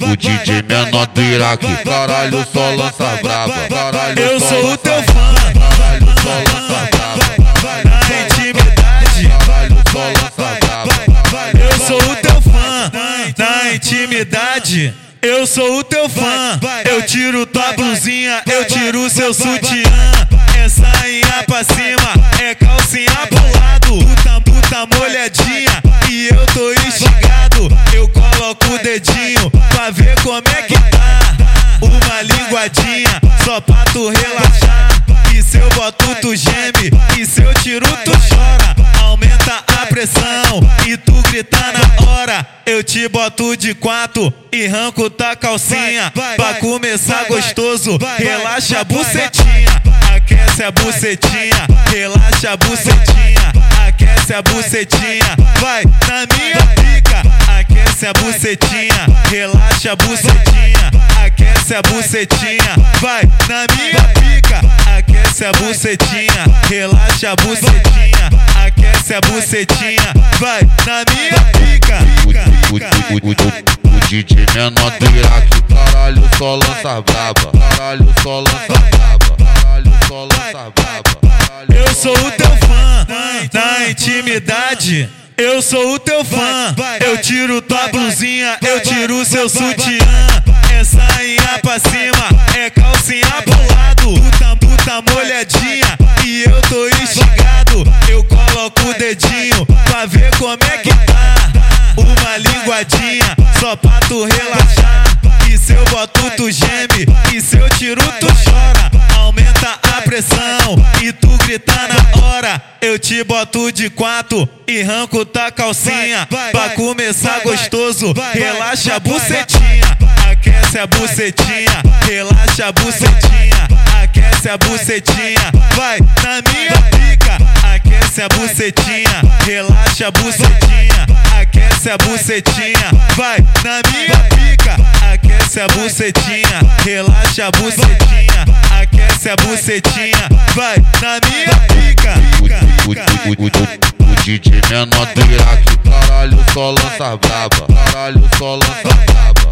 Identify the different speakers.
Speaker 1: O DJ menor do Iraque, caralho, só lança braba. Caralho,
Speaker 2: Eu sou o teu fã.
Speaker 1: Caralho, só lança braba.
Speaker 2: Na intimidade,
Speaker 1: Caralho, só lança braba.
Speaker 2: eu sou o teu fã. Na intimidade, eu sou o teu fã. Eu tiro tua blusinha, eu tiro seu sutiã. É sainha pra cima, Eu coloco o dedinho pra ver como é que tá. Uma linguadinha, só pra tu relaxar. E se eu boto, tu geme. E se eu tiro, tu chora. Aumenta a pressão e tu grita na hora. Eu te boto de quatro e arranco tua calcinha. Pra começar gostoso, relaxa a bucetinha. Aquece a bucetinha, relaxa a bucetinha. Aquece a bucetinha, vai na minha. Aquece a bucetinha, relaxa a bucetinha. Aquece a bucetinha, vai na minha pica. Aquece a bucetinha, relaxa a bucetinha. Aquece a bucetinha, vai na minha pica.
Speaker 1: O, DJ menor do Iraque, caralho, só lança braba. Caralho, só lança braba. Caralho, só lança braba.
Speaker 2: Eu sou o teu fã na intimidade. Eu sou o teu fã. Eu tiro tua blusinha, eu tiro seu sutiã. É sainha pra cima, é calcinha pro lado. Puta, puta molhadinha, e eu tô instigado. Eu coloco o dedinho pra ver como é que tá. Uma linguadinha, só pra tu relaxar. E se eu boto, tu geme. E se eu tiro, tu chora. Pressão e tu grita na hora. Eu te boto de quatro e arranco tua calcinha. Pra começar gostoso, relaxa a bucetinha. Aquece a bucetinha, relaxa a bucetinha. Aquece a bucetinha, vai na minha pica. Aquece a bucetinha, relaxa a bucetinha. Aquece a bucetinha, vai na minha pica. Aquece a bucetinha, relaxa a bucetinha. Aquece a bucetinha, vai na minha pica.
Speaker 1: o, o, o, o, o DJ menor do Iraque. Caralho, só lança braba. Caralho, só lança braba.